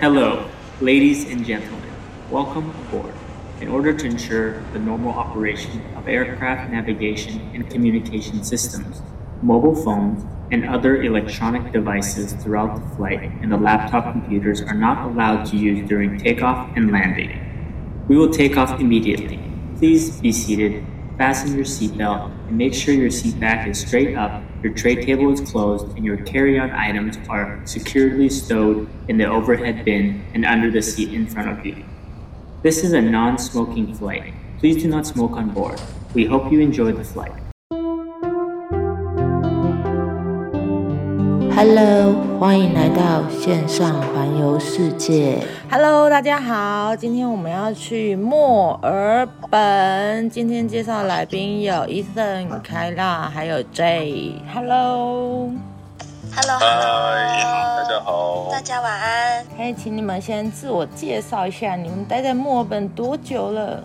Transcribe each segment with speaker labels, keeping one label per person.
Speaker 1: Hello, ladies and gentlemen. Welcome aboard. In order to ensure the normal operation of aircraft navigation and communication systems, mobile phones, and other electronic devices throughout the flight and the laptop computers are not allowed to use during takeoff and landing. We will take off immediately. Please be seated, fasten your seatbelt, and make sure your seat back is straight up, your tray table is closed, and your carry-on items are securely stowed in the overhead bin and under the seat in front of you. This is a non-smoking flight. Please do not smoke on board. We hope you enjoy the flight.
Speaker 2: Hello，欢迎来到线上环游世界。
Speaker 3: Hello，大家好，今天我们要去墨尔本。今天介绍来宾有 Ethan、凯拉，还有 Jay。Hello，Hello，
Speaker 4: 嗨，大家好，
Speaker 5: 大家晚安。
Speaker 3: 可以请你们先自我介绍一下，你们待在墨尔本多久了？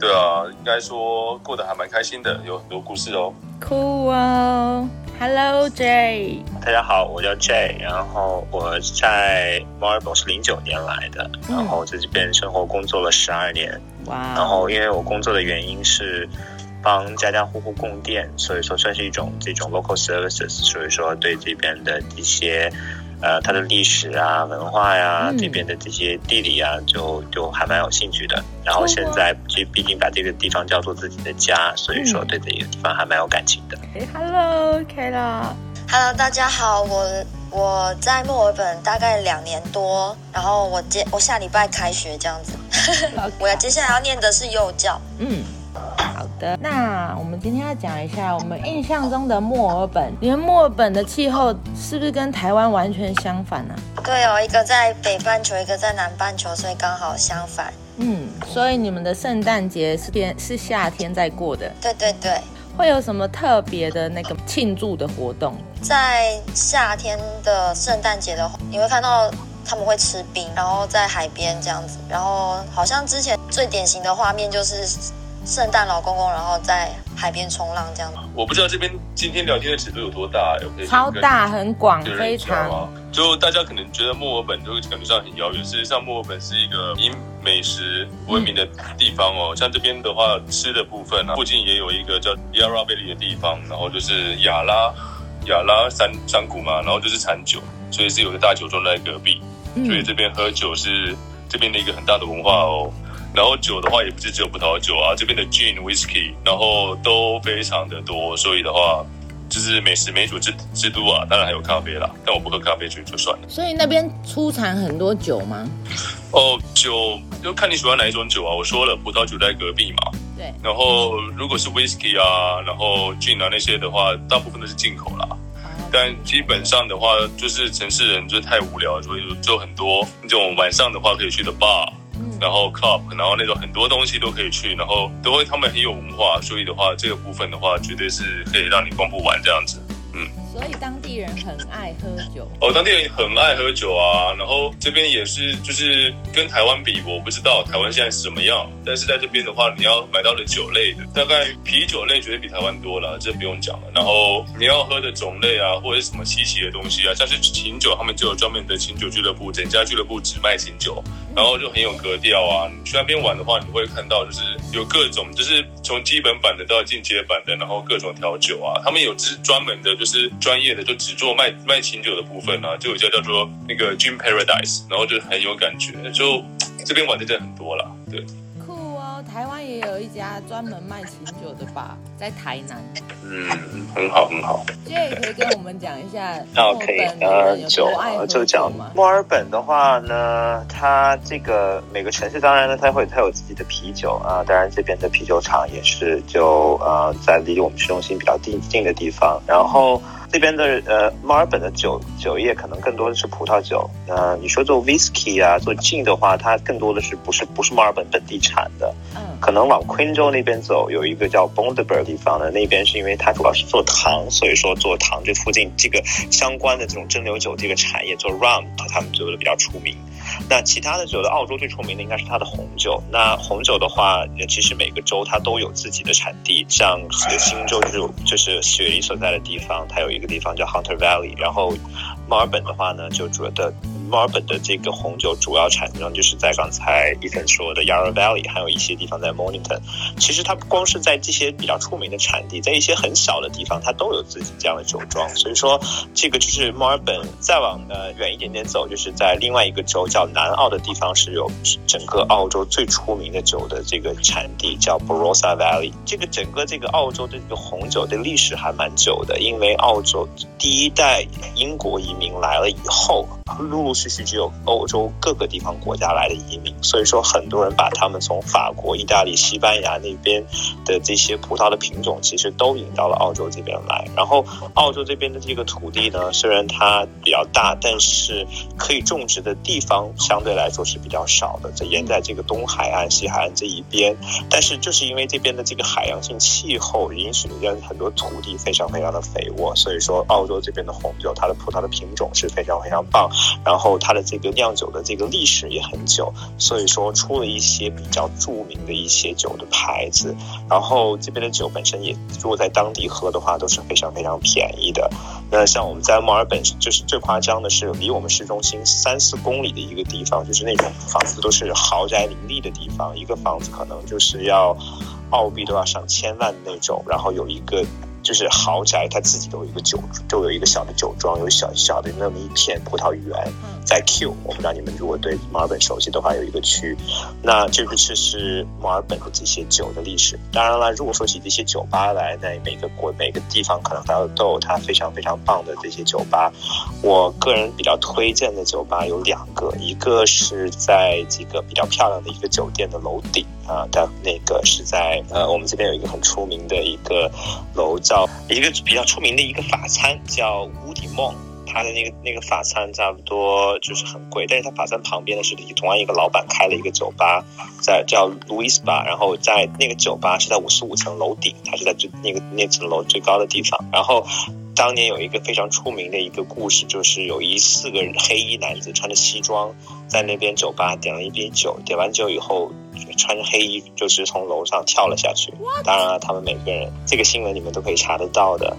Speaker 4: 对啊，应该说过得还蛮开心的，有很多故事哦。
Speaker 3: Cool 哦。Hello Jay，
Speaker 6: 大家好，我叫 Jay，然后我在墨尔本是零九年来的，嗯、然后在这边生活工作了十二年。
Speaker 3: 哇！
Speaker 6: 然后因为我工作的原因是帮家家户户供电，所以说算是一种这种 local services，所以说对这边的一些。呃，它的历史啊、文化呀、这边的这些地理啊，就就还蛮有兴趣的。然后现在，就毕竟把这个地方叫做自己的家，所以说对这个地方还蛮有感情的。
Speaker 3: 哎，Hello，Kayla。
Speaker 5: Hello，大家好，我我在墨尔本大概两年多，然后我接我下礼拜开学这样子。我接下来要念的是幼教。
Speaker 3: 嗯。好的，那我们今天要讲一下我们印象中的墨尔本。你们墨尔本的气候是不是跟台湾完全相反呢？啊？
Speaker 5: 对哦，一个在北半球，一个在南半球，所以刚好相反。
Speaker 3: 嗯，所以你们的圣诞节是天是夏天在过的？
Speaker 5: 对对对。
Speaker 3: 会有什么特别的那个庆祝的活动？
Speaker 5: 在夏天的圣诞节的话，你会看到他们会吃冰，然后在海边这样子，然后好像之前最典型的画面就是。圣诞老公公，然后在海边冲浪这样。
Speaker 4: 我不知道这边今天聊天的尺度有多大，
Speaker 3: 超大，很广，非常。
Speaker 4: 就大家可能觉得墨尔本就感觉上很遥远，事实上墨尔本是一个以美食闻名的地方哦。嗯、像这边的话，吃的部分啊，附近也有一个叫 Yarra Valley 的地方，然后就是亚拉亚拉山山谷嘛，然后就是产酒，所以是有个大酒庄在隔壁，嗯、所以这边喝酒是这边的一个很大的文化哦。然后酒的话也不是只有葡萄酒啊，这边的 gin whisky，然后都非常的多，所以的话就是美食美酒之之都啊。当然还有咖啡啦，但我不喝咖啡，所以就算了。
Speaker 3: 所以那边出产很多酒吗？
Speaker 4: 哦，酒就看你喜欢哪一种酒啊。我说了，葡萄酒在隔壁嘛。
Speaker 3: 对。
Speaker 4: 然后如果是 whisky 啊，然后 gin 啊那些的话，大部分都是进口啦。但基本上的话，就是城市人就太无聊，所以就很多那种晚上的话可以去的 bar。然后 club，然后那种很多东西都可以去，然后都会他们很有文化，所以的话这个部分的话，绝对是可以让你逛不完这样子。嗯，
Speaker 3: 所以当地人很爱喝酒
Speaker 4: 哦，当地人很爱喝酒啊。然后这边也是，就是跟台湾比，我不知道台湾现在是怎么样。但是在这边的话，你要买到的酒类的，大概啤酒类绝对比台湾多了，这不用讲了。然后你要喝的种类啊，或者是什么稀奇的东西啊，像是琴酒，他们就有专门的琴酒俱乐部，整家俱乐部只卖琴酒，然后就很有格调啊。你去那边玩的话，你会看到就是有各种，就是从基本版的到进阶版的，然后各种调酒啊，他们有只专门的。就是专业的，就只做卖卖琴酒的部分啊，就有叫叫做那个 Gin Paradise，然后就很有感觉，就这边玩的真的很多了，对。
Speaker 3: 台湾也有一家专门卖琴酒的吧，在台南。
Speaker 4: 嗯，很好，很好。
Speaker 3: 这也可以跟我们讲一下。
Speaker 6: 那可以，呃，酒就讲墨尔本的话呢，它这个每个城市当然呢，它会它有自己的啤酒啊，当然这边的啤酒厂也是就呃在离我们市中心比较近近的地方，然后。这边的呃，墨尔本的酒酒业可能更多的是葡萄酒。呃，你说做 whisky 啊，做 gin 的话，它更多的是不是不是墨尔本本地产的？嗯，可能往昆州那边走，有一个叫 Bundaberg 地方的，那边是因为它主要是做糖，所以说做糖这附近这个相关的这种蒸馏酒这个产业做 rum，他们做的比较出名。那其他的酒的，澳洲最出名的应该是它的红酒。那红酒的话，其实每个州它都有自己的产地，像新州就是就是雪梨所在的地方，它有一个地方叫 Hunter Valley。然后墨尔本的话呢，就主要的墨尔本的这个红酒主要产地就是在刚才伊森说的 Yarra Valley，还有一些地方在 Mornington。其实它不光是在这些比较出名的产地，在一些很小的地方，它都有自己这样的酒庄。所以说，这个就是墨尔本再往呃远一点点走，就是在另外一个州叫南澳的地方，是有整个澳洲最出名的酒的这个产地，叫 Barossa Valley。这个整个这个澳洲的这个红酒的历史还蛮久的，因为澳洲第一代英国移民来了以后，陆陆续续就有欧洲各个地方国家来的移民，所以说很多人把他们从法国、意大利、西班牙那边的这些葡萄的品种，其实都引到了澳洲这边来。然后澳洲这边的这个土地呢，虽然它比较大，但是可以种植的地方相对来说是比较少的，在沿在这个东海岸、西海岸这一边。但是就是因为这边的这个海洋性气候，允许人很多土地非常非常的肥沃，所以说澳洲这边的红酒，它的葡萄的品品种是非常非常棒。然后它的这个酿酒的这个历史也很久，所以说出了一些比较著名的一些酒的牌子。然后这边的酒本身也，如果在当地喝的话，都是非常非常便宜的。那像我们在墨尔本，就是最夸张的是离我们市中心三四公里的一个地方，就是那种房子都是豪宅林立的地方，一个房子可能就是要澳币都要上千万那种，然后有一个。就是豪宅，它自己都有一个酒，都有一个小的酒庄，有小小的那么一片葡萄园，在 Q。我不知道你们如果对墨尔本熟悉的话，有一个区，那这个是是墨尔本的这些酒的历史。当然了，如果说起这些酒吧来，那每个国每个地方可能它都有它非常非常棒的这些酒吧。我个人比较推荐的酒吧有两个，一个是在这个比较漂亮的一个酒店的楼顶。啊，的那个是在呃，我们这边有一个很出名的一个楼，叫一个比较出名的一个法餐，叫 Woody Monk。他的那个那个法餐差不多就是很贵，但是他法餐旁边的是同样一个老板开了一个酒吧，在叫 Louis Bar，然后在那个酒吧是在五十五层楼顶，他是在最那个那层楼最高的地方，然后。当年有一个非常出名的一个故事，就是有一四个黑衣男子穿着西装在那边酒吧点了一杯酒，点完酒以后穿着黑衣就是从楼上跳了下去。当然了，他们每个人这个新闻你们都可以查得到的。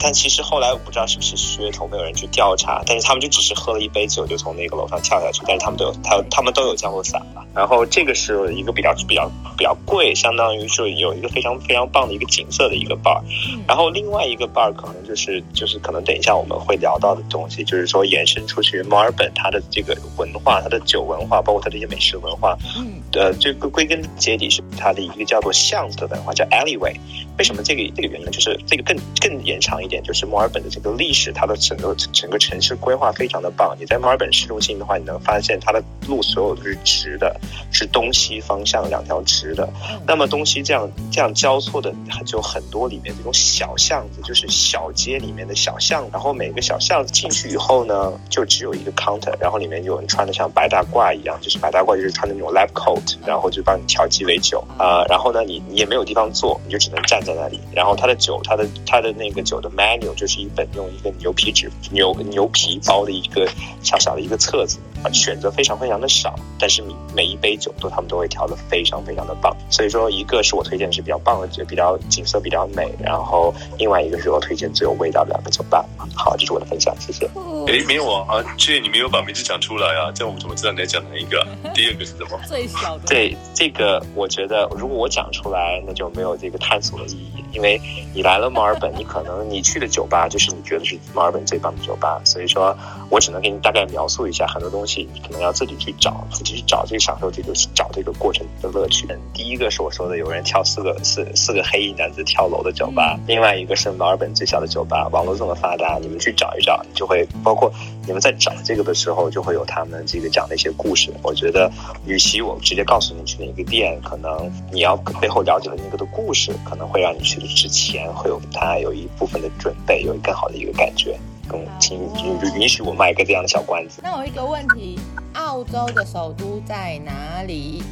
Speaker 6: 但其实后来我不知道是不是噱头，没有人去调查。但是他们就只是喝了一杯酒就从那个楼上跳下去，但是他们都有他他们都有降落伞吧。然后这个是一个比较比较比较贵，相当于就有一个非常非常棒的一个景色的一个 bar。然后另外一个 bar 可能就是。就是可能等一下我们会聊到的东西，就是说延伸出去墨尔本它的这个文化，它的酒文化，包括它的一些美食文化，嗯，呃，这个归根结底是它的一个叫做巷子的文化，叫 alleyway。为什么这个这个原因呢？就是这个更更延长一点，就是墨尔本的这个历史，它的整个整个城市规划非常的棒。你在墨尔本市中心的话，你能发现它的路所有都是直的，是东西方向两条直的。那么东西这样这样交错的，就很多里面这种小巷子，就是小街。里面的小巷，然后每个小巷子进去以后呢，就只有一个 counter，然后里面有人穿的像白大褂一样，就是白大褂就是穿的那种 lab coat，然后就帮你调鸡尾酒啊、然后呢，你你也没有地方坐，你就只能站在那里。然后他的酒，他的他的那个酒的 menu 就是一本用一个牛皮纸牛牛皮包的一个小小的一个册子啊，选择非常非常的少，但是每一杯酒都他们都会调的非常非常的棒。所以说，一个是我推荐的是比较棒的酒，比较景色比较美，然后另外一个是我推荐最有味道的。两个酒吧，好，这是我的分享，谢谢。
Speaker 4: 哎，没有啊，这你没有把名字讲出来啊，这样我们怎么知道你在讲哪一个？第二个是什么？
Speaker 3: 最小的。
Speaker 6: 对，这个我觉得，如果我讲出来，那就没有这个探索的意义，因为你来了墨尔本，你可能你去的酒吧就是你觉得是墨尔本最棒的酒吧，所以说我只能给你大概描述一下很多东西，你可能要自己去找，自己去找这个享受这个找这个过程的乐趣。第一个是我说的，有人跳四个四四个黑衣男子跳楼的酒吧，嗯、另外一个是墨尔本最小的酒吧。网络这么发达，你们去找一找，你就会包括你们在找这个的时候，就会有他们这个讲的一些故事。我觉得，与其我直接告诉你去哪个店，可能你要背后了解的那个的故事，可能会让你去的之前会有他有一部分的准备，有更好的一个感觉。更请允允许我卖一个这样的小关子。
Speaker 3: 那我一个问题，澳洲的首都在哪里？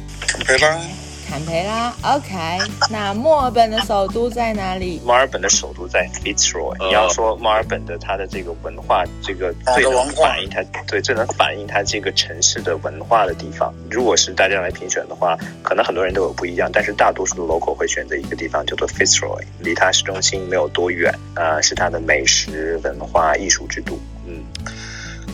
Speaker 4: 对啦。
Speaker 3: 坎培拉，OK。那墨尔本的首都在哪里？
Speaker 6: 墨尔本的首都在 Fitzroy。你要说墨尔本的它的这个文化，这个最能反映它，对，最能反映它这个城市的文化的地方。如果是大家来评选的话，可能很多人都有不一样，但是大多数的 local 会选择一个地方叫做 Fitzroy，离它市中心没有多远，啊、呃，是它的美食、文化、艺术之都。嗯。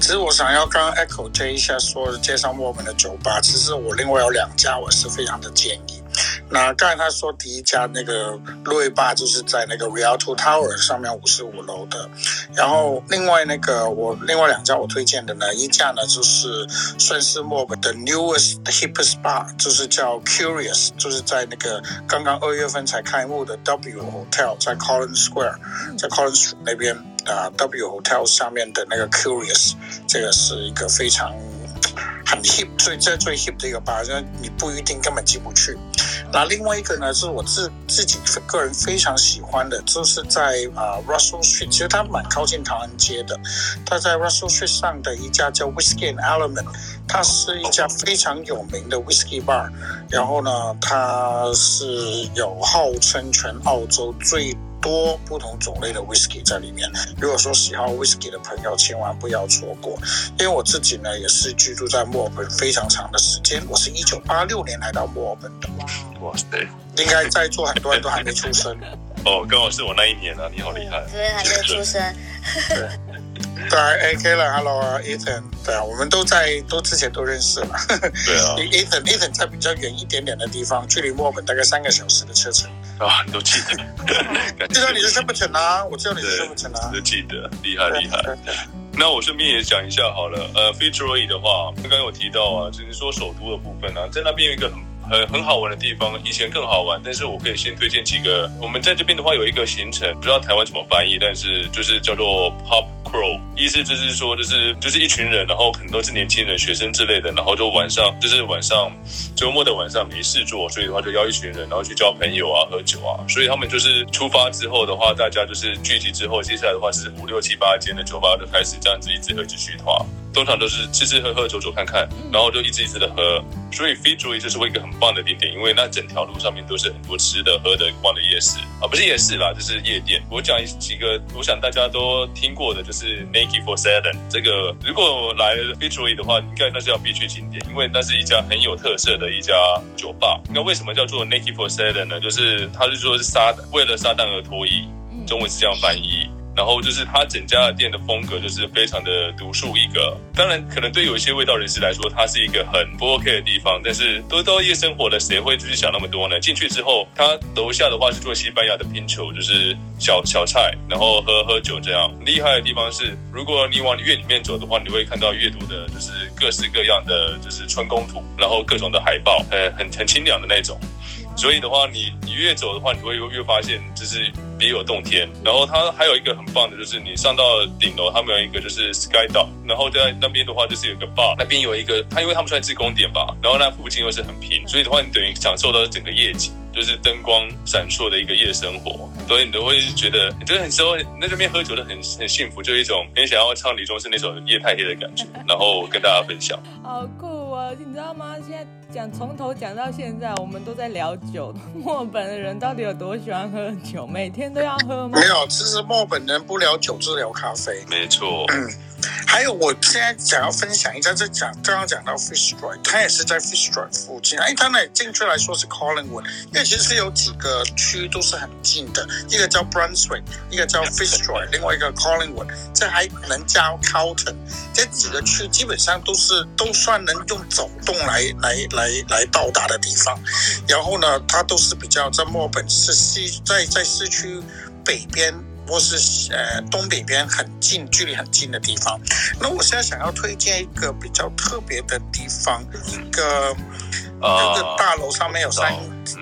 Speaker 7: 其实我想要刚 echo 这一下说介绍墨尔本的酒吧，其实我另外有两家，我是非常的建议。那刚才他说第一家那个路易吧就是在那个 Realto Tower 上面五十五楼的，然后另外那个我另外两家我推荐的呢，一家呢就是算是墨尔本的 newest hippest bar，就是叫 Curious，就是在那个刚刚二月份才开幕的 W Hotel，在 Collins Square，在 Collins 那边啊 W Hotel 下面的那个 Curious，这个是一个非常。很 hip，最最最 hip 的一个吧，你不一定根本进不去。那另外一个呢，是我自自己个人非常喜欢的，就是在啊、Russell Street，其实它蛮靠近唐人街的。它在 Russell Street 上的一家叫 Whiskey and Element，它是一家非常有名的 Whisky Bar。然后呢，它是有号称全澳洲最多不同种类的 whisky 在里面。如果说喜好 whisky 的朋友，千万不要错过。因为我自己呢，也是居住在墨尔本非常长的时间。我是一九八六年来到墨尔本的。哇塞！应该在座很多人都还没出生。
Speaker 4: 哦，刚好是我那一年啊！你好厉害。
Speaker 5: 对，还没出生。
Speaker 7: 对。对，AK 了，Hello，Ethan。对啊，我们都在都之前都认识了。
Speaker 4: 对啊。
Speaker 7: Ethan，Ethan 在比较远一点点的地方，距离墨尔本大概三个小时的车程。
Speaker 4: 啊，你都记得，
Speaker 7: 就像你是什么城啊？我知道你是什么城啊？
Speaker 4: 都记得，厉害厉害。那我顺便也讲一下好了，呃，Fitzroy 的话，刚刚有提到啊，就是说首都的部分啊，在那边有一个很很很好玩的地方，以前更好玩，但是我可以先推荐几个。我们在这边的话有一个行程，不知道台湾怎么翻译，但是就是叫做 Pub。意思就是说，就是就是一群人，然后可能都是年轻人、学生之类的，然后就晚上就是晚上周末的晚上没事做，所以的话就邀一群人，然后去交朋友啊、喝酒啊。所以他们就是出发之后的话，大家就是聚集之后，接下来的话是五六七八间的酒吧就开始这样子一直喝一直续摊。通常都是吃吃喝喝、走走看看，然后就一直一直的喝。所以 Fitzroy 就是一个很棒的地点，因为那整条路上面都是很多吃的、喝的、逛的夜市啊，不是夜市啦，就是夜店。我讲几个，我想大家都听过的，就是 Naked for Seven 这个。如果来 Fitzroy 的话，应该那是要必去景点，因为那是一家很有特色的一家酒吧。那为什么叫做 Naked for Seven 呢？就是他是说是撒为了撒旦而脱衣，中文是这样翻译。然后就是他整家的店的风格就是非常的独树一格。当然，可能对有一些味道人士来说，它是一个很不 OK 的地方。但是都到夜生活了，谁会去想那么多呢？进去之后，他楼下的话是做西班牙的拼球，就是小小菜，然后喝喝酒这样。厉害的地方是，如果你往院里面走的话，你会看到阅读的就是各式各样的就是春宫图，然后各种的海报，呃，很很清凉的那种。所以的话，你你越走的话，你会越发现就是别有洞天。然后它还有一个很棒的，就是你上到顶楼，他们有一个就是 Sky Dock，然后在那边的话就是有个 bar，那边有一个，它因为他们算是工点吧，然后那附近又是很平，所以的话你等于享受到整个夜景。就是灯光闪烁的一个夜生活，所以你都会觉得，你觉得很时候在这边喝酒的很很幸福，就一种很想要唱李宗盛那首《夜太黑》的感觉，然后跟大家分享。
Speaker 3: 好酷啊！你知道吗？现在讲从头讲到现在，我们都在聊酒。墨尔本的人到底有多喜欢喝酒？每天都要喝吗？
Speaker 7: 没有，其实墨尔本人不聊酒，只聊咖啡。
Speaker 4: 没错。
Speaker 7: 还有，我现在想要分享一下，这讲刚刚讲到 Fitzroy，它也是在 Fitzroy 附近。哎，它那进去来说是 Collingwood，因为其实有几个区都是很近的，一个叫 Brunswick，一个叫 Fitzroy，另外一个 Collingwood，这还能加 Carlton，这几个区基本上都是都算能用走动来来来来到达的地方。然后呢，它都是比较在墨尔本市西，在在市区北边。或是呃东北边很近，距离很近的地方。那我现在想要推荐一个比较特别的地方，一个有个大楼上面有三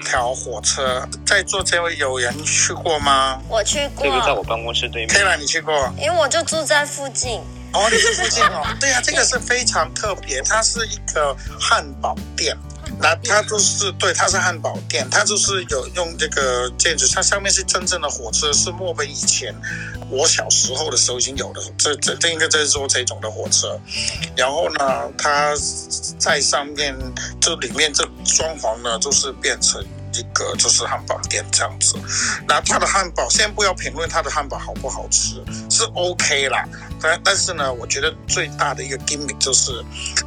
Speaker 7: 条火车，在座这位有人去过吗？
Speaker 5: 我去过，
Speaker 6: 这个在我办公室对面。
Speaker 7: 可以了，你去过？
Speaker 5: 因为我就住在附近。
Speaker 7: 哦，你是附近哦？对呀、啊，这个是非常特别，它是一个汉堡店。那它就是对，它是汉堡店，它就是有用这个建筑，它上面是真正的火车，是墨本以前我小时候的时候已经有的，这这这应该在做这种的火车。然后呢，它在上面这里面这装潢呢，就是变成一个就是汉堡店这样子。那他的汉堡，先不要评论他的汉堡好不好吃，是 OK 啦。但但是呢，我觉得最大的一个 gimmick 就是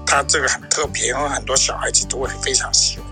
Speaker 7: 它这个很特别，因为很多小孩子都会非常喜欢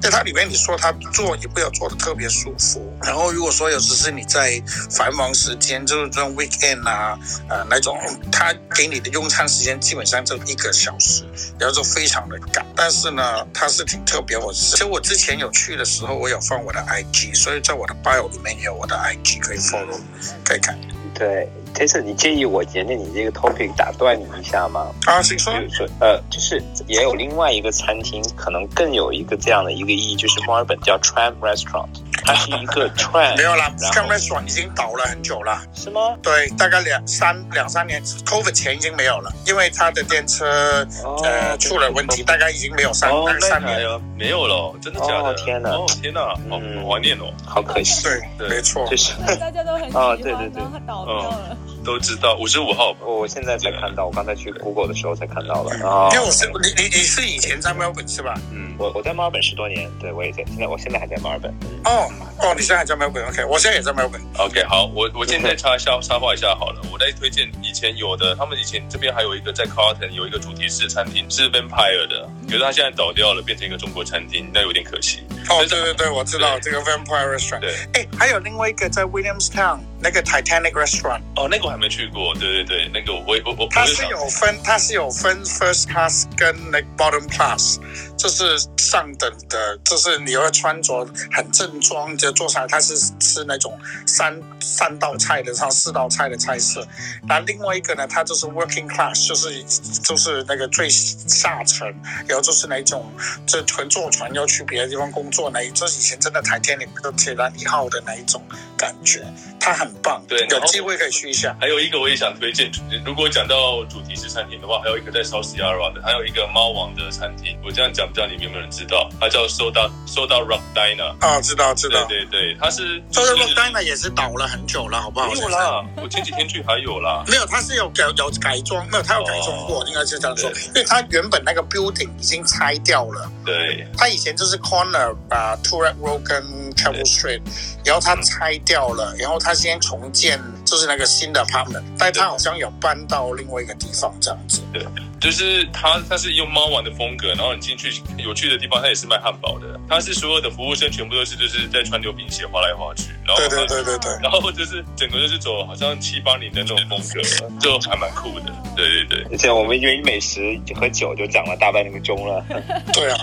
Speaker 7: 在它里面，你说它做也不要做的特别舒服。然后如果说有时是你在繁忙时间，就是这种 weekend 啊，呃那种，它给你的用餐时间基本上就一个小时，然后就非常的赶。但是呢，它是挺特别。我其实我之前有去的时候，我有放我的 IG，所以在我的 bio 里面也有我的 IG 可以 follow，可以看。
Speaker 6: 对。其实你介意我沿着你这个 topic 打断你一下吗？
Speaker 7: 啊，
Speaker 6: 请说。说，呃，就是也有另外一个餐厅，可能更有一个这样的一个意义，就是墨尔本叫 Tram Restaurant，它是一个 Tram。
Speaker 7: 没有啦，Tram Restaurant 已经倒了很久了。
Speaker 6: 是吗？
Speaker 7: 对，大概两三两三年，COVID 前已经没有了，因为它的电车呃出了问题，大概已经没有三三年了，
Speaker 4: 没有了，真的假的？
Speaker 6: 天哪！
Speaker 4: 哦天哪！好怀念哦，
Speaker 6: 好可惜。
Speaker 7: 对，没错，
Speaker 6: 就是
Speaker 3: 大家都很喜欢，然后它倒掉了。
Speaker 4: 都知道五十五号，
Speaker 6: 我现在才看到，我刚才去 Google 的时候才看到了。
Speaker 7: 因为我是你你你是以前在墨尔本是吧？
Speaker 6: 嗯，我我在墨尔本十多年，对我也在，现在我现在还在墨尔本。
Speaker 7: 哦哦，你现在还在墨尔本？OK，我现在也在墨尔本。
Speaker 4: OK，好，我我现在插一下插话一下好了，我在推荐以前有的，他们以前这边还有一个在 Carlton 有一个主题式餐厅是 Vampire 的，可是他现在倒掉了，变成一个中国餐厅，那有点可惜。
Speaker 7: 哦，对对对，我知道这个 Vampire Restaurant。对，哎，还有另外一个在 Williamstown 那个 Titanic Restaurant。
Speaker 4: 哦，那个我还没去过。对对对，那个我我我。
Speaker 7: 它是有分，它是有分 First Class 跟那 Bottom Class，就是上等的，就是你要穿着很正装就坐下来，它是吃那种三三道菜的，然后四道菜的菜式。那另外一个呢，它就是 Working Class，就是就是那个最下层，然后就是那种这纯坐船要去别的地方工作那就是以前真的 Titanic 的铁达尼号的那一种感觉，它很棒。
Speaker 4: 对，
Speaker 7: 有机会可以去一下。
Speaker 4: 还有一个我也想推荐，如果讲到主题式餐厅的话，还有一个在 South Yarra 的，还有一个猫王的餐厅。我这样讲，不知道你们有没有人知道？它叫 Soda Soda Rock Diner。
Speaker 7: 啊，知道知道。
Speaker 4: 对对对，它是
Speaker 7: Soda Rock Diner 也是倒了很久了，好不好？
Speaker 4: 没有啦，我前几天去还有啦。
Speaker 7: 没有，它是有改有改装，没有，它有改装过，应该是这样说。因为它原本那个 building 已经拆掉了。
Speaker 4: 对。
Speaker 7: 它以前就是 corner 啊 Toorak Road 跟 Travel Street，然后它拆掉了，然后它先重建，就是那个新的 apartment，但他好像有搬到另外一个地方这样子。
Speaker 4: 对，就是他，他是用猫王的风格，然后你进去有趣的地方，他也是卖汉堡的。他是所有的服务生全部都是就是在穿溜冰鞋滑来滑去，然后
Speaker 7: 对对对对对，
Speaker 4: 然后就是整个就是走好像七八年的那种风格，就还蛮酷的。对对对，
Speaker 6: 而且我们因为美食和酒就讲了大半个钟了。
Speaker 7: 对啊，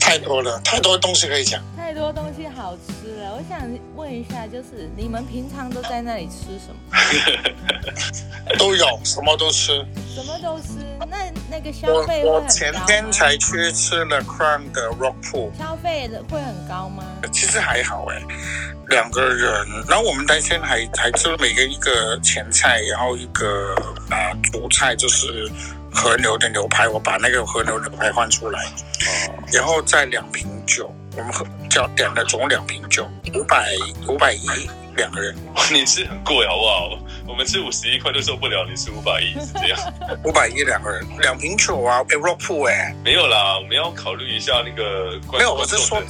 Speaker 7: 太多了，太多东西可以讲。
Speaker 3: 太多东西好吃了，我想问一下，就是你们平常都在那里吃什么？
Speaker 7: 都有，什么都吃。
Speaker 3: 什么都吃？那那个消费？
Speaker 7: 我我前天才去吃了 Crown 的 Rock Pool，
Speaker 3: 消费的会很高吗？
Speaker 7: 其实还好哎，两个人，然后我们那天还还吃了每个一个前菜，然后一个啊主菜就是和牛的牛排，我把那个和牛牛排换出来，然后再两瓶酒。我们喝叫点了总共两瓶酒，五百五百一。两个人。
Speaker 4: 你是很贵好不好？我们吃五十一块都受不了，你吃五百一是这样？
Speaker 7: 五百一两个人，两瓶酒啊，哎，Rock Pool 哎，
Speaker 4: 没有啦，我们要考虑一下那个。
Speaker 7: 没有，我是说。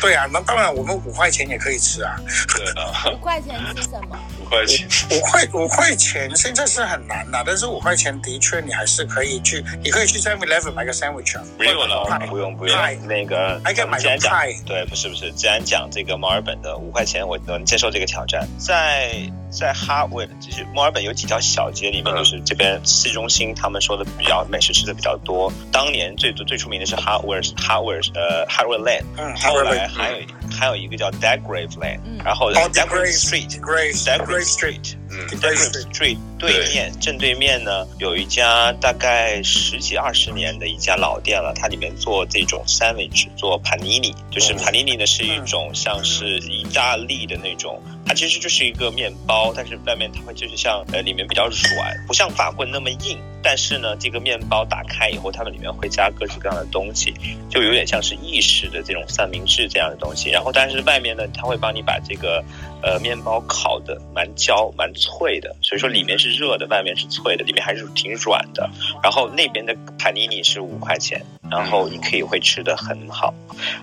Speaker 7: 对啊，那当然我们五块钱也可以吃啊。
Speaker 4: 对啊。
Speaker 3: 五块钱吃什么？
Speaker 4: 五块钱，
Speaker 7: 五块五块钱现在是很难的，但是五块钱的确你还是可以去，你可以去 Seven Eleven 买个 sandwich 啊。
Speaker 4: 没有了，
Speaker 6: 不用不用，那个
Speaker 7: 还可以买个派。
Speaker 6: 对，不是不是，既然讲这个墨尔本的五块钱，我能接受这个挑战。在在哈维，就是墨尔本有几条小街里面，就是这边市中心，他们说的比较美食吃的比较多。当年最最出名的是哈维尔哈维尔呃 Harriet Lane，嗯，后来还有还有一个叫 Degrave Lane，然后 Degrave Street，Degrave Street，嗯，Degrave Street 对。面正对面呢有一家大概十几二十年的一家老店了，它里面做这种 sandwich，做 panini，就是 panini 呢是一种像是意大利的那种，它其实就是一个面包，但是外面它会就是像呃里面比较软，不像法棍那么硬，但是呢这个面包打开以后，它们里面会加各式各样的东西，就有点像是意式的这种三明治这样的东西，然后但是外面呢它会帮你把这个呃面包烤得蛮焦蛮脆的，所以说里面是热的，外面是脆的，里面还是挺软的。然后那边的帕尼尼是五块钱，然后你可以会吃的很好。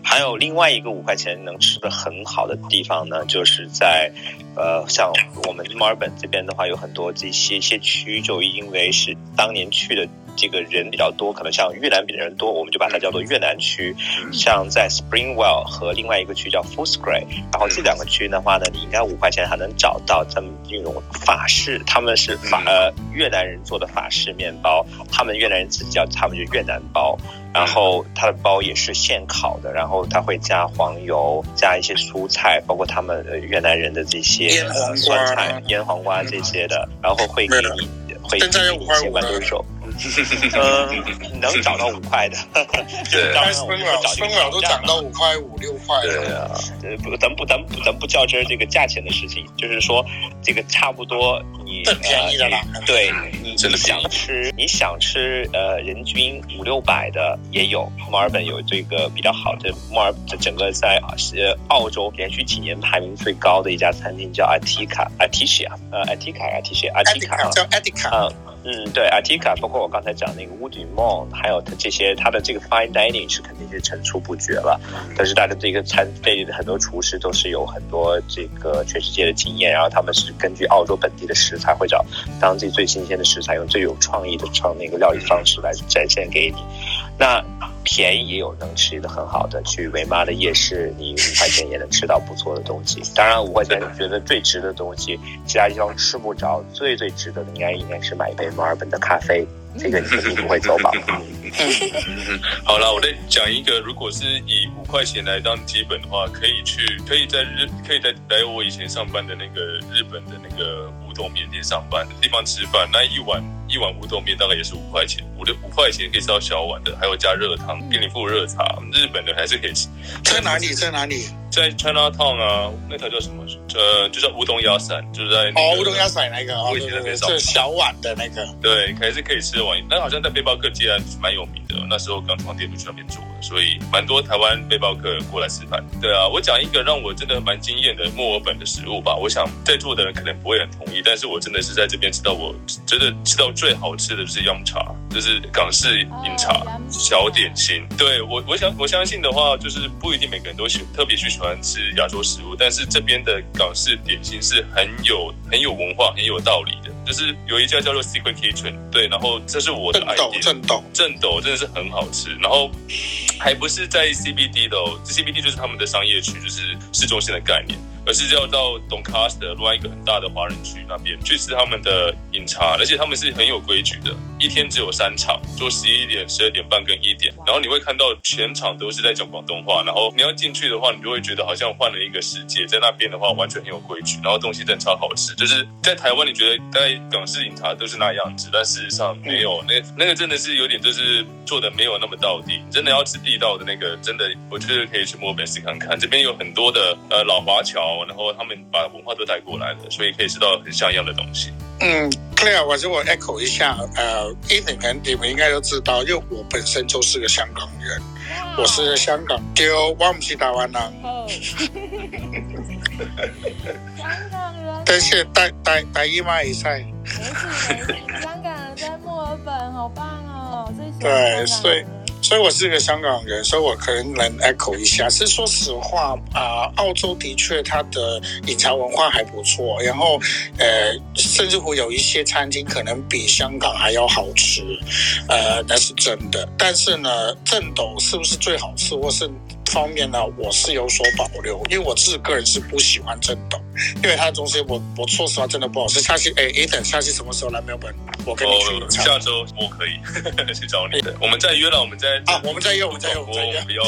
Speaker 6: 还有另外一个五块钱能吃的很好的地方呢，就是在呃像我们墨尔本这边的话，有很多这些些区，就因为是当年去的这个人比较多，可能像越南比的人多，我们就把它叫做越南区。像在 Springwell 和另外一个区叫 Footscray，然后这两个区的话呢，你应该五块钱还能找到这么一种法式，他们是法呃越南人做的法式面包，他们越南人自己叫他们就越南包，然后它的包也是现烤的，然后它会加黄油，加一些蔬菜，包括他们越南人的这些酸菜、腌黄瓜这些的，然后会给你会给你一些豌豆肉。嗯，能找到五块的，
Speaker 7: 对，当然我们找这个都涨到五块五六块。
Speaker 6: 对啊，不，咱不，咱不，咱不较真儿这个价钱的事情，就是说这个差不多你，
Speaker 7: 更便宜的啦。
Speaker 6: 对，你你想吃，你想吃呃，人均五六百的也有。墨尔本有这个比较好的，墨尔本整个在呃澳洲连续几年排名最高的一家餐厅叫 Atika，Aticia，呃，Atika，Aticia，Atika，
Speaker 7: 叫 Atika。
Speaker 6: 嗯，对，Atika，包括我刚才讲那个 Woody Mon，还有它这些，它的这个 Fine Dining 是肯定是层出不穷了。但是它的这个餐费的很多厨师都是有很多这个全世界的经验，然后他们是根据澳洲本地的食材，会找当地最新鲜的食材，用最有创意的创那个料理方式来展现给你。那便宜也有能吃的很好的，去维妈的夜市，你五块钱也能吃到不错的东西。当然，五块钱觉得最值的东西，其他地方吃不着。最最值得的应该应该是买一杯墨尔本的咖啡，这个你肯定不会走宝。
Speaker 4: 好了，我再讲一个，如果是以五块钱来当基本的话，可以去，可以在日，可以在来我以前上班的那个日本的那个豆面店上班的地方吃饭，那一碗。一碗乌冬面大概也是五块钱，五六五块钱可以吃到小碗的，还有加热汤，给你附热茶。日本的还是可以吃。
Speaker 7: 在哪里？在哪里？
Speaker 4: 在 China Town 啊，那条叫什么？呃，就叫乌冬鸭伞，就是在、那个、
Speaker 7: 哦，乌冬鸭伞那个哦，
Speaker 4: 以前那边上，
Speaker 7: 是小碗的那个。
Speaker 4: 对，还是可以吃的碗。那好像在背包客界还蛮有名的，那时候刚创店就去那边做了，所以蛮多台湾背包客过来吃饭。对啊，我讲一个让我真的蛮惊艳的墨尔本的食物吧。我想在座的人可能不会很同意，但是我真的是在这边吃到我真的吃到最好吃的就是饮茶，就是港式饮茶小点心。对我，我想我相信的话，就是不一定每个人都喜特别去喜欢吃亚洲食物，但是这边的港式点心是很有很有文化、很有道理的。就是有一家叫做 Secret Kitchen，对，然后这是我的 idea，
Speaker 7: 正斗，
Speaker 4: 正斗真的是很好吃，然后还不是在 CBD 的哦，CBD 就是他们的商业区，就是市中心的概念。而是要到 Doncaster 另外一个很大的华人区那边去吃他们的饮茶，而且他们是很有规矩的，一天只有三场，就十一点、十二点半跟一点。然后你会看到全场都是在讲广东话，然后你要进去的话，你就会觉得好像换了一个世界。在那边的话，完全很有规矩，然后东西真的超好吃。就是在台湾，你觉得在港式饮茶都是那样子，但事实上没有，那那个真的是有点就是做的没有那么到底。真的要吃地道的那个，真的我觉得可以去墨尔本试看看。这边有很多的呃老华侨。然后他们把文化都带过来了，所以可以吃到很像样的东西。
Speaker 7: 嗯，Claire，我就我 echo 一下，呃能你们应该都知道，因为我本身就是个香港人，我是香港丢，我不是台湾人。
Speaker 3: 香港人。
Speaker 7: 但是带带带姨妈也在。
Speaker 3: 香港人在墨尔本，好棒哦！
Speaker 7: 对，所以。所以我是一个香港人，所以我可能能 echo 一下。是说实话啊、澳洲的确它的饮茶文化还不错，然后呃，甚至乎有一些餐厅可能比香港还要好吃，呃，那是真的。但是呢，正斗是不是最好吃，或是方面呢，我是有所保留，因为我自己个人是不喜欢正斗，因为它的东西我我说实话真的不好吃。下期哎，Ethan，下期什么时候来墨尔本？我跟你去。
Speaker 4: 哦、下周我可以 去找你的。我们再约了，我们再
Speaker 7: 啊，我们再约，我们再约，我们再
Speaker 4: 约。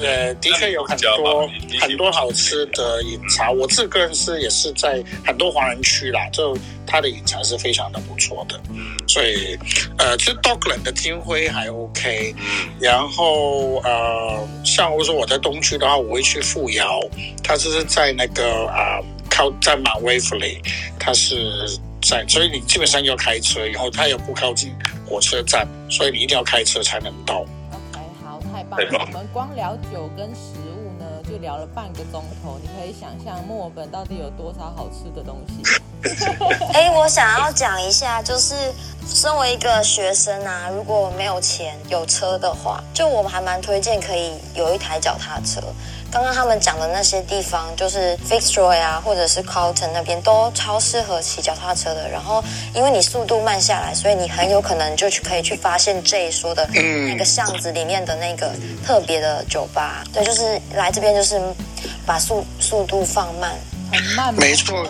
Speaker 7: 呃，的确有很多很多好吃的饮茶。我自个人是也是在很多华人区啦，就它的饮茶是非常的不错的。嗯，所以呃，其实 Dockland 的金辉还 OK。嗯，然后呃，像我说我在东区的话，我会去富瑶，它就是在那个啊、呃、靠在 Mount Waverley，它是。在，所以你基本上要开车，然后它又不靠近火车站，所以你一定要开车才能到。
Speaker 3: OK，好，太棒了！我们光聊酒跟食物呢，就聊了半个钟头。你可以想象墨尔本到底有多少好吃的东西？
Speaker 5: 哎、欸，我想要讲一下，就是身为一个学生啊，如果没有钱有车的话，就我们还蛮推荐可以有一台脚踏车。刚刚他们讲的那些地方，就是 Fitzroy 啊，或者是 Carlton 那边，都超适合骑脚踏车的。然后，因为你速度慢下来，所以你很有可能就去可以去发现 Jay 说的那个巷子里面的那个特别的酒吧。对，就是来这边就是把速速度放慢，
Speaker 3: 很慢，
Speaker 7: 没错。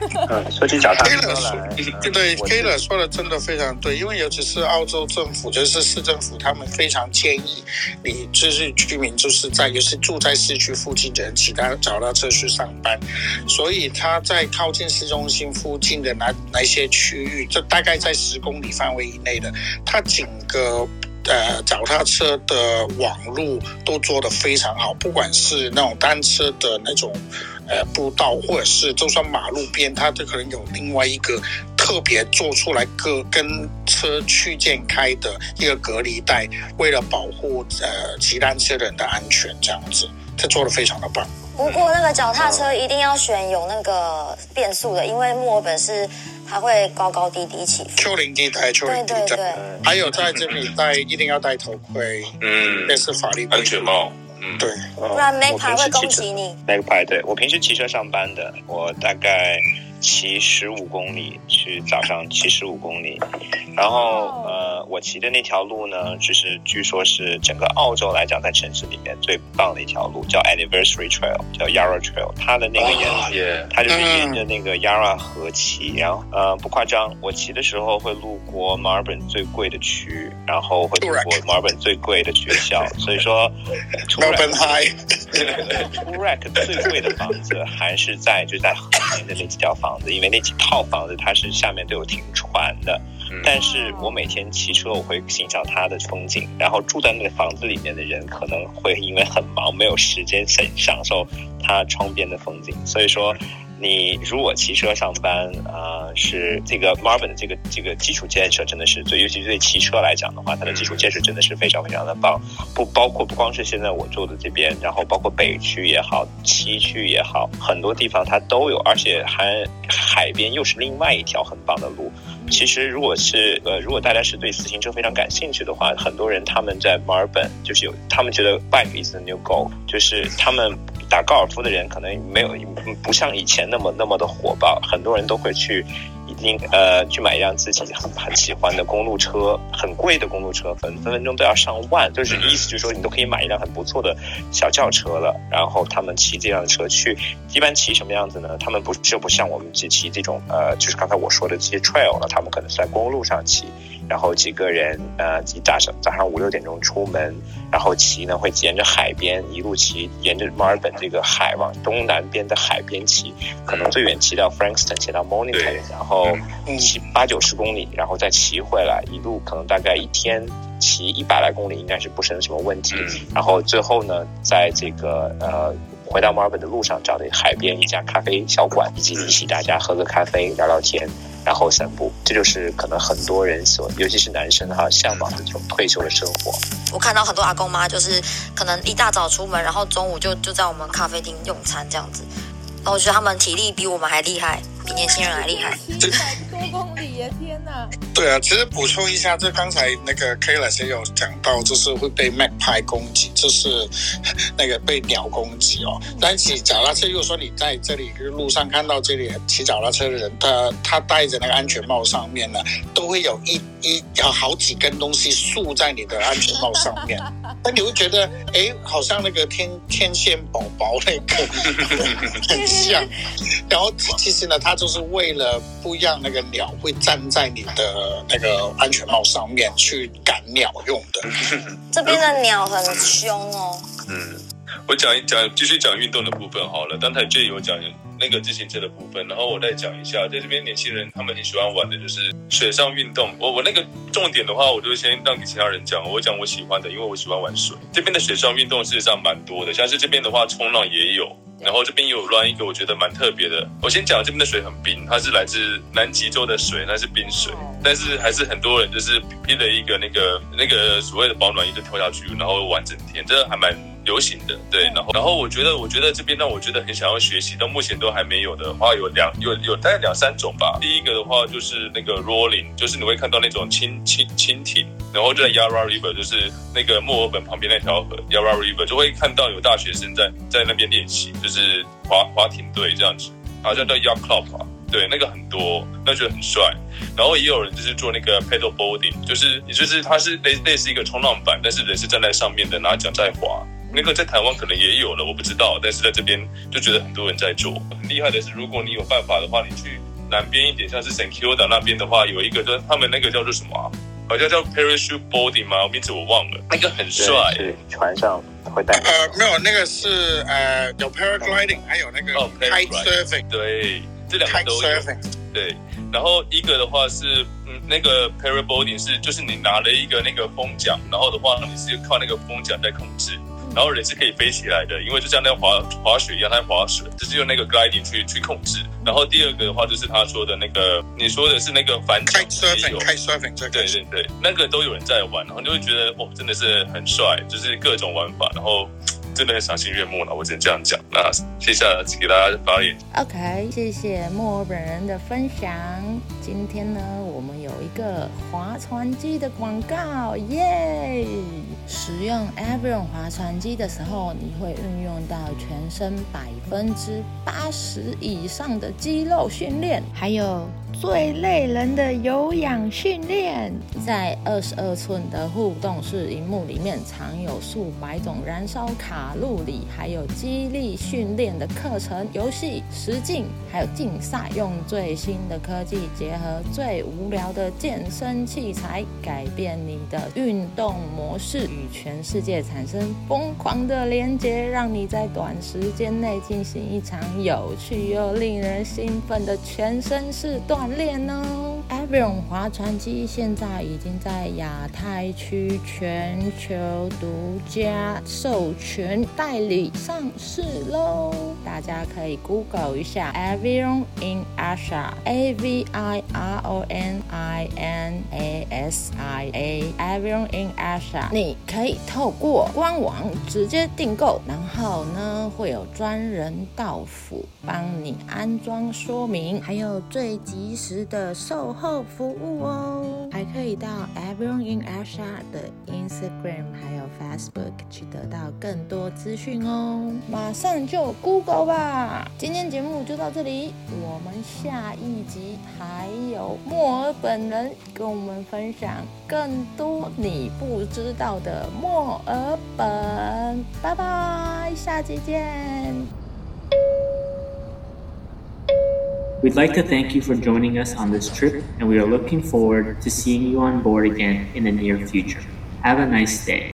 Speaker 6: 嗯，说起脚踏车来，
Speaker 7: 对，Kayla 说的真的非常对，因为尤其是澳洲政府，就是市政府，他们非常建议你就是居民就是在，尤其住在市区附近的人骑他脚踏车去上班，所以他在靠近市中心附近的哪哪些区域，就大概在十公里范围以内的，他整个呃脚踏车的网路都做得非常好，不管是那种单车的那种。呃，步道或者是就算马路边，它都可能有另外一个特别做出来个跟车区间开的一个隔离带，为了保护呃骑单车的人的安全，这样子，它做的非常的棒。
Speaker 5: 不过那个脚踏车一定要选有那个变速的，因为墨尔本是它会高高低低起伏。
Speaker 7: 丘陵地带，丘陵地带，对对对，还有在这里戴一定要戴头盔，嗯，这是法律
Speaker 4: 安全帽。
Speaker 7: 嗯，对，
Speaker 5: 不然 Magpie 会攻击你。
Speaker 6: Magpie，对，我平时骑车上班的，我大概骑十五公里，去早上骑十五公里，然后呃，我骑的那条路呢，就是据说是整个澳洲来讲，在城市里面最棒的一条路，叫 Anniversary Trail，叫 Yarra Trail，它的那个沿，oh, 它就是沿着那个 Yarra 河骑，然后呃不夸张，我骑的时候会路过墨尔本最贵的区，然后会路过墨尔本最贵的学校，所以说。
Speaker 7: 墨尔本 High。
Speaker 6: Toorak 最贵的房子还是在就在河边的那几条房子，因为那几套房子它是下面都有停船的。但是我每天骑车，我会欣赏它的风景。然后住在那个房子里面的人可能会因为很忙，没有时间享享受它窗边的风景。所以说。你如果骑车上班啊、是这个墨尔本的这个这个基础建设真的是最，尤其是对骑车来讲的话，它的基础建设真的是非常非常的棒。不包括不光是现在我住的这边，然后包括北区也好，西区也好，很多地方它都有，而且还海边又是另外一条很棒的路。其实如果是呃，如果大家是对自行车非常感兴趣的话，很多人他们在墨尔本就是有，他们觉得 bike is the new gold，就是他们。打高尔夫的人可能没有不像以前那么那么的火爆，很多人都会去，一定呃去买一辆自己很很喜欢的公路车，很贵的公路车，分分分钟都要上万，就是意思就是说你都可以买一辆很不错的小轿车了，然后他们骑这样的车去，一般骑什么样子呢？他们不就不像我们骑骑这种呃，就是刚才我说的这些 trail 了，他们可能是在公路上骑。然后几个人，呃，早上早上五六点钟出门，然后骑呢会沿着海边一路骑，沿着墨尔本这个海往东南边的海边骑，可能最远骑到 Frankston，骑到 Mornington，然后骑八九十公里，然后再骑回来，一路可能大概一天骑一百来公里，应该是不成什么问题。然后最后呢，在这个呃回到墨尔本的路上，找到海边一家咖啡小馆，以及一起大家喝个咖啡聊聊天。然后散步，这就是可能很多人所，尤其是男生哈，向往的这种退休的生活。
Speaker 5: 我看到很多阿公妈，就是可能一大早出门，然后中午就就在我们咖啡厅用餐这样子。然后我觉得他们体力比我们还厉害，比年轻人还厉害。
Speaker 3: 一百多公里耶，天哪！
Speaker 7: 对啊，其实补充一下，就刚才那个 Kayla 也有讲到，就是会被 Magpie 攻击，就是那个被鸟攻击哦。但骑脚踏车，如果说你在这里路上看到这里骑脚踏车的人，他他戴着那个安全帽上面呢，都会有一一有好几根东西竖在你的安全帽上面，那你会觉得，哎，好像那个天天线宝宝那个 很像。然后其实呢，它就是为了不让那个鸟会站在你的。呃，那个安全帽上面去赶鸟用的。
Speaker 5: 这边的鸟很凶哦。
Speaker 4: 嗯，我讲一讲，继续讲运动的部分好了。刚才 Jay 有讲那个自行车的部分，然后我再讲一下，在这边年轻人他们很喜欢玩的就是水上运动。我我那个重点的话，我就先让给其他人讲。我讲我喜欢的，因为我喜欢玩水。这边的水上运动事实上蛮多的，像是这边的话，冲浪也有。然后这边有乱一个，我觉得蛮特别的。我先讲这边的水很冰，它是来自南极洲的水，那是冰水。但是还是很多人就是披了一个那个那个所谓的保暖衣就跳下去，然后玩整天，这还蛮流行的，对。然后然后我觉得我觉得这边让我觉得很想要学习，到目前都还没有的话，有两有有大概两三种吧。第一个的话就是那个 rolling，就是你会看到那种蜻蜻蜻蜓，然后就在 Yarra River，就是那个墨尔本旁边那条河 Yarra River，就会看到有大学生在在那边练习，就是划划艇队这样子，好像叫 Yacht Club 吧。对，那个很多，那觉得很帅。然后也有人就是做那个 paddle boarding，就是也就是它是类类似一个冲浪板，但是人是站在上面的，拿桨在划。那个在台湾可能也有了，我不知道。但是在这边就觉得很多人在做。很厉害的是，如果你有办法的话，你去南边一点，像是 St Kilda 那边的话，有一个就是他们那个叫做什么啊？好像叫 parachute boarding 吗？名字我忘了。那个很帅，
Speaker 6: 是船上会带。
Speaker 7: 呃，没有，那个是呃有 paragliding，还有那个 kite surfing。
Speaker 4: 对。这两个都有，对，然后一个的话是，嗯，那个 paraboarding 是，就是你拿了一个那个风桨，然后的话你是靠那个风桨在控制，然后人是可以飞起来的，因为就像那个滑滑雪一样，它在滑雪，就是用那个 gliding 去去控制。然后第二个的话就是他说的那个，你说的是那个反
Speaker 7: kite surfing，kite surfing，对
Speaker 4: 对对，那个都有人在玩，然后你就会觉得哦，真的是很帅，就是各种玩法，然后。真的很赏心悦目了，我只能这样讲。那接下来给大家发言。
Speaker 3: OK，谢谢墨尔本人的分享。今天呢，我们有一个划船机的广告，耶！使用 Aviron 划船机的时候，你会运用到全身百分之八十以上的肌肉训练，还有。最累人的有氧训练，在二十二寸的互动式荧幕里面，藏有数百种燃烧卡路里，还有激励训练的课程、游戏、实境，还有竞赛，用最新的科技结合最无聊的健身器材，改变你的运动模式，与全世界产生疯狂的连接，让你在短时间内进行一场有趣又令人兴奋的全身式动。锻炼呢，Aviron 划船机现在已经在亚太区全球独家授权代理上市喽，大家可以 Google 一下 Aviron in Asia，A V I R O N I N A S I A，Aviron in Asia，你可以透过官网直接订购，然后呢会有专人到府帮你安装说明，还有最及及时的售后服务哦，还可以到 Everyone in Asia 的 Instagram 还有 Facebook 去得到更多资讯哦。马上就 Google 吧。今天节目就到这里，我们下一集还有墨尔本人跟我们分享更多你不知道的墨尔本。拜拜，下期见。
Speaker 1: We'd like to thank you for joining us on this trip, and we are looking forward to seeing you on board again in the near future. Have a nice day.